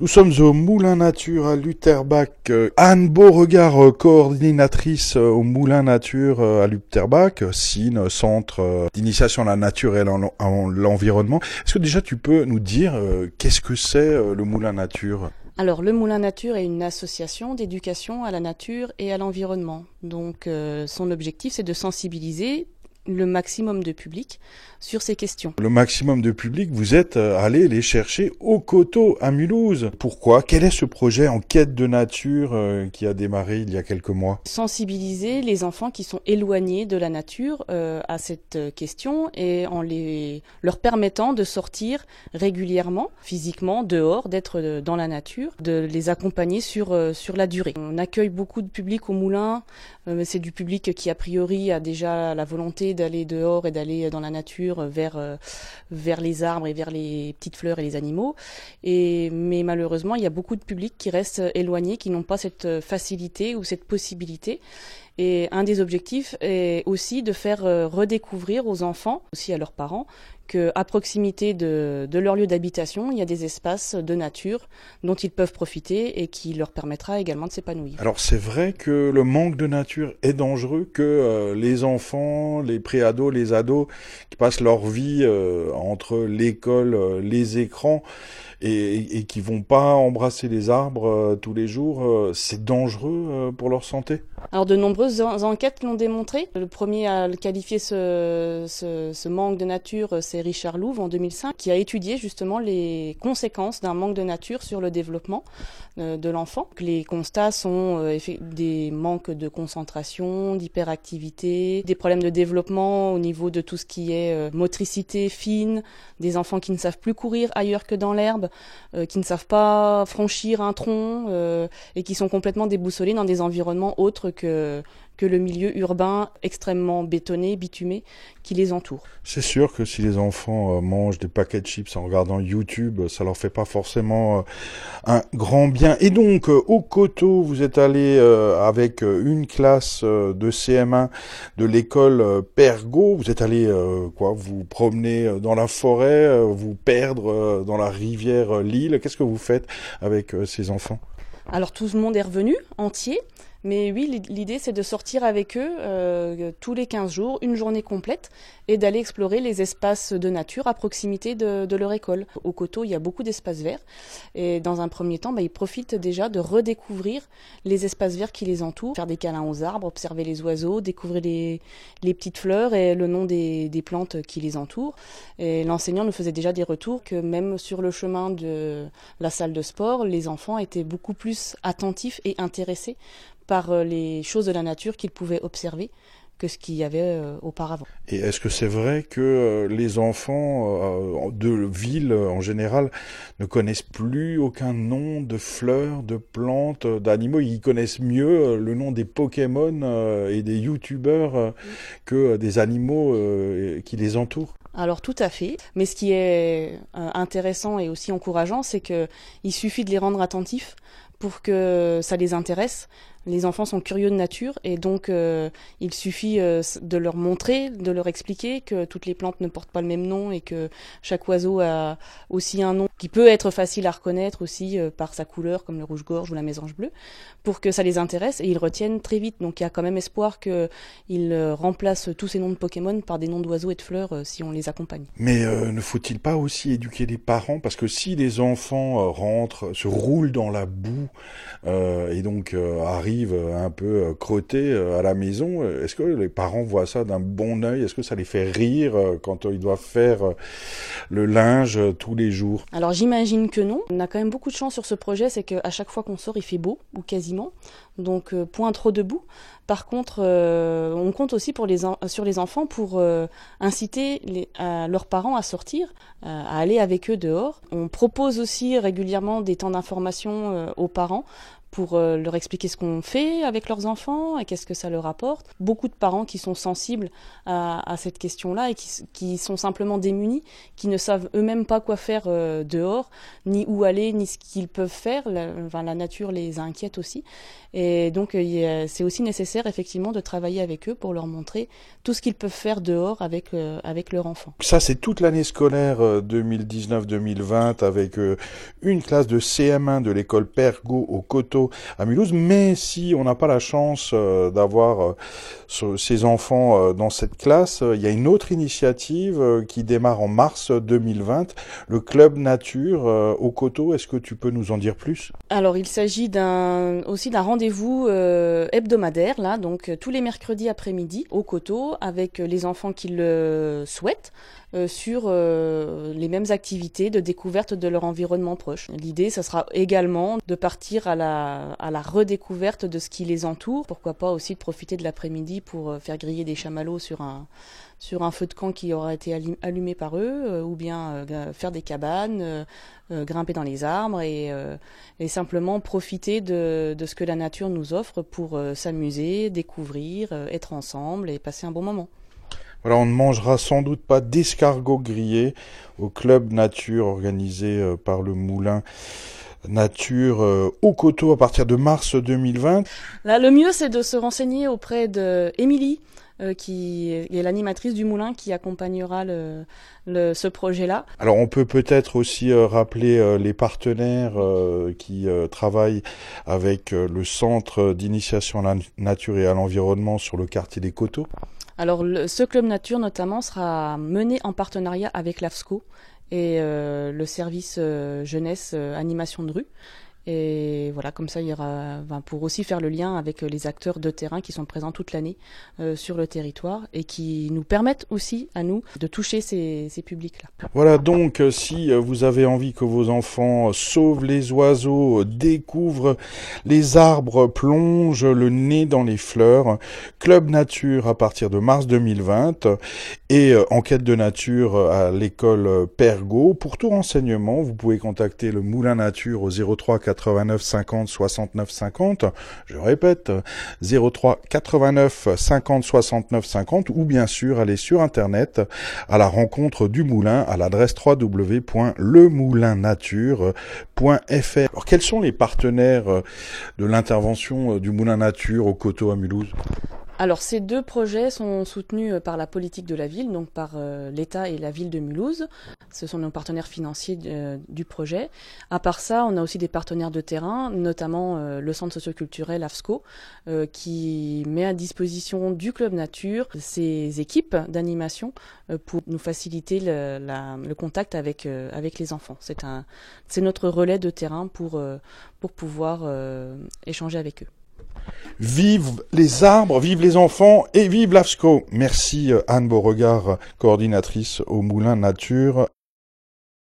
Nous sommes au Moulin Nature à Lutherbach. Euh, Anne Beauregard, euh, coordinatrice euh, au Moulin Nature à Lutherbach, SIN, Centre d'initiation à la nature et à l'environnement. Est-ce que déjà tu peux nous dire qu'est-ce que c'est le Moulin Nature? Alors, le Moulin Nature est une association d'éducation à la nature et à l'environnement. Donc, son objectif, c'est de sensibiliser le maximum de public sur ces questions. Le maximum de public, vous êtes euh, allé les chercher au coteau à Mulhouse. Pourquoi? Quel est ce projet en quête de nature euh, qui a démarré il y a quelques mois? Sensibiliser les enfants qui sont éloignés de la nature euh, à cette question et en les leur permettant de sortir régulièrement, physiquement, dehors, d'être dans la nature, de les accompagner sur sur la durée. On accueille beaucoup de public au moulin, c'est du public qui a priori a déjà la volonté d'aller dehors et d'aller dans la nature vers euh, vers les arbres et vers les petites fleurs et les animaux. Et mais malheureusement, il y a beaucoup de publics qui restent éloignés, qui n'ont pas cette facilité ou cette possibilité. Et un des objectifs est aussi de faire euh, redécouvrir aux enfants, aussi à leurs parents, qu'à proximité de, de, leur lieu d'habitation, il y a des espaces de nature dont ils peuvent profiter et qui leur permettra également de s'épanouir. Alors c'est vrai que le manque de nature est dangereux, que euh, les enfants, les préados, les ados qui passent leur vie euh, entre l'école, euh, les écrans, et, et, qui vont pas embrasser les arbres tous les jours, c'est dangereux pour leur santé? Alors de nombreuses enquêtes l'ont démontré. Le premier à qualifier ce, manque de nature, c'est Richard Louve en 2005 qui a étudié justement les conséquences d'un manque de nature sur le développement euh, de l'enfant. Les constats sont euh, des manques de concentration, d'hyperactivité, des problèmes de développement au niveau de tout ce qui est euh, motricité fine, des enfants qui ne savent plus courir ailleurs que dans l'herbe, qui ne savent pas franchir un tronc et qui sont complètement déboussolés dans des environnements autres que que le milieu urbain extrêmement bétonné, bitumé, qui les entoure. C'est sûr que si les enfants euh, mangent des paquets de chips en regardant YouTube, ça leur fait pas forcément euh, un grand bien. Et donc, euh, au Coteau, vous êtes allé avec une classe de CM1 de l'école Pergo. Vous êtes allé quoi Vous promener dans la forêt, vous perdre dans la rivière Lille. Qu'est-ce que vous faites avec ces enfants? Alors tout le monde est revenu entier. Mais oui, l'idée c'est de sortir avec eux euh, tous les 15 jours, une journée complète, et d'aller explorer les espaces de nature à proximité de, de leur école. Au coteau, il y a beaucoup d'espaces verts, et dans un premier temps, bah, ils profitent déjà de redécouvrir les espaces verts qui les entourent, faire des câlins aux arbres, observer les oiseaux, découvrir les, les petites fleurs et le nom des, des plantes qui les entourent. Et l'enseignant nous faisait déjà des retours que même sur le chemin de la salle de sport, les enfants étaient beaucoup plus attentifs et intéressés par euh, les choses de la nature qu'ils pouvaient observer que ce qu'il y avait euh, auparavant. Et est-ce que c'est vrai que euh, les enfants de ville en général ne connaissent plus aucun nom de fleurs, de plantes, d'animaux? Ils connaissent mieux le nom des Pokémon et des YouTubeurs que des animaux qui les entourent. Alors tout à fait, mais ce qui est intéressant et aussi encourageant, c'est que il suffit de les rendre attentifs pour que ça les intéresse. Les enfants sont curieux de nature et donc euh, il suffit euh, de leur montrer, de leur expliquer que toutes les plantes ne portent pas le même nom et que chaque oiseau a aussi un nom qui peut être facile à reconnaître aussi euh, par sa couleur comme le rouge-gorge ou la mésange bleue pour que ça les intéresse et ils retiennent très vite. Donc il y a quand même espoir qu'ils remplacent tous ces noms de Pokémon par des noms d'oiseaux et de fleurs si on les accompagne. Mais ne faut-il pas aussi éduquer les parents? Parce que si les enfants rentrent, se roulent dans la boue et donc arrivent un peu euh, crottés euh, à la maison, euh, est-ce que les parents voient ça d'un bon œil? Est-ce que ça les fait rire quand ils doivent faire le linge tous les jours? Alors j'imagine que non. On a quand même beaucoup de chance sur ce projet, c'est qu'à chaque fois qu'on sort, il fait beau, ou quasiment. Donc point trop debout. Par contre, on compte aussi pour les sur les enfants pour inciter leurs parents à sortir, à aller avec eux dehors. On propose aussi régulièrement des temps d'information aux parents pour leur expliquer ce qu'on fait avec leurs enfants et qu'est-ce que ça leur apporte. Beaucoup de parents qui sont sensibles à, cette question-là et qui, sont simplement démunis, qui ne savent eux-mêmes pas quoi faire dehors, ni où aller, ni ce qu'ils peuvent faire. La, la nature les inquiète aussi. Et donc, c'est aussi nécessaire, effectivement, de travailler avec eux pour leur montrer tout ce qu'ils peuvent faire dehors avec, avec leur enfant. Ça, c'est toute l'année scolaire 2019-2020 avec une classe de CM1 de l'école Pergo au Coteau à Mulhouse. Mais si on n'a pas la chance euh, d'avoir euh, ces enfants euh, dans cette classe, il y a une autre initiative qui démarre en mars 2020, le Club Nature au Coteau. Est-ce que tu peux nous en dire plus? Alors, il s'agit aussi d'un rendez-vous hebdomadaire, là, donc tous les mercredis après-midi au Coteau avec les enfants qui le souhaitent. Sur les mêmes activités de découverte de leur environnement proche. L'idée, ce sera également de partir à la, à la redécouverte de ce qui les entoure. Pourquoi pas aussi de profiter de l'après-midi pour euh, faire griller des chamallows sur un, sur un feu de camp qui aura été allumé par eux, ou bien faire des cabanes, grimper dans les arbres et, et simplement profiter de, de, ce que la nature nous offre pour s'amuser, découvrir, être ensemble et passer un bon moment. Voilà, on ne mangera sans doute pas d'escargot grillé au club nature organisé euh, par le Moulin Nature euh, au coteau à partir de mars 2020. Là, le mieux, c'est de se renseigner auprès de Émilie, euh, qui est l'animatrice du moulin qui accompagnera le, ce projet-là. Alors on peut peut-être aussi rappeler les partenaires qui travaillent avec le centre d'initiation à la nature et à l'environnement sur le quartier des coteaux. Alors ce club nature notamment sera mené en partenariat avec l'AFSCO et euh, le service euh, jeunesse euh, animation de rue. Et voilà, comme ça, il y aura, pour aussi faire le lien avec euh, les acteurs de terrain qui sont présents toute l'année euh, sur le territoire et qui nous permettent aussi à nous de toucher ces, ces publics-là. Voilà, donc euh, si vous avez envie que vos enfants sauvent les oiseaux, découvrent les arbres, plongent le nez dans les fleurs, Club Nature à partir de mars 2020 et Enquête de Nature à l'école Pergo. Pour tout renseignement, vous pouvez contacter le Moulin Nature au 03 89 50 69 50. Je répète, 03 89 50 69 50 ou bien sûr aller sur internet à la rencontre du moulin à l'adresse www.lemoulinnature.fr. Alors quels sont les partenaires de l'intervention du Moulin Nature au Coteau à Mulhouse? Alors ces deux projets sont soutenus euh, par la politique de la ville, donc par euh, l'État et la ville de Mulhouse. Ce sont nos partenaires financiers euh, du projet. À part ça, on a aussi des partenaires de terrain, notamment le centre socioculturel AFSCO, qui met à disposition du club nature ses équipes d'animation pour nous faciliter le, contact avec avec les enfants. C'est notre relais de terrain pour pour pouvoir échanger avec eux. Vive les arbres, vive les enfants et vive l'AFSCO. Merci euh, Anne Beauregard, coordinatrice au Moulin Nature.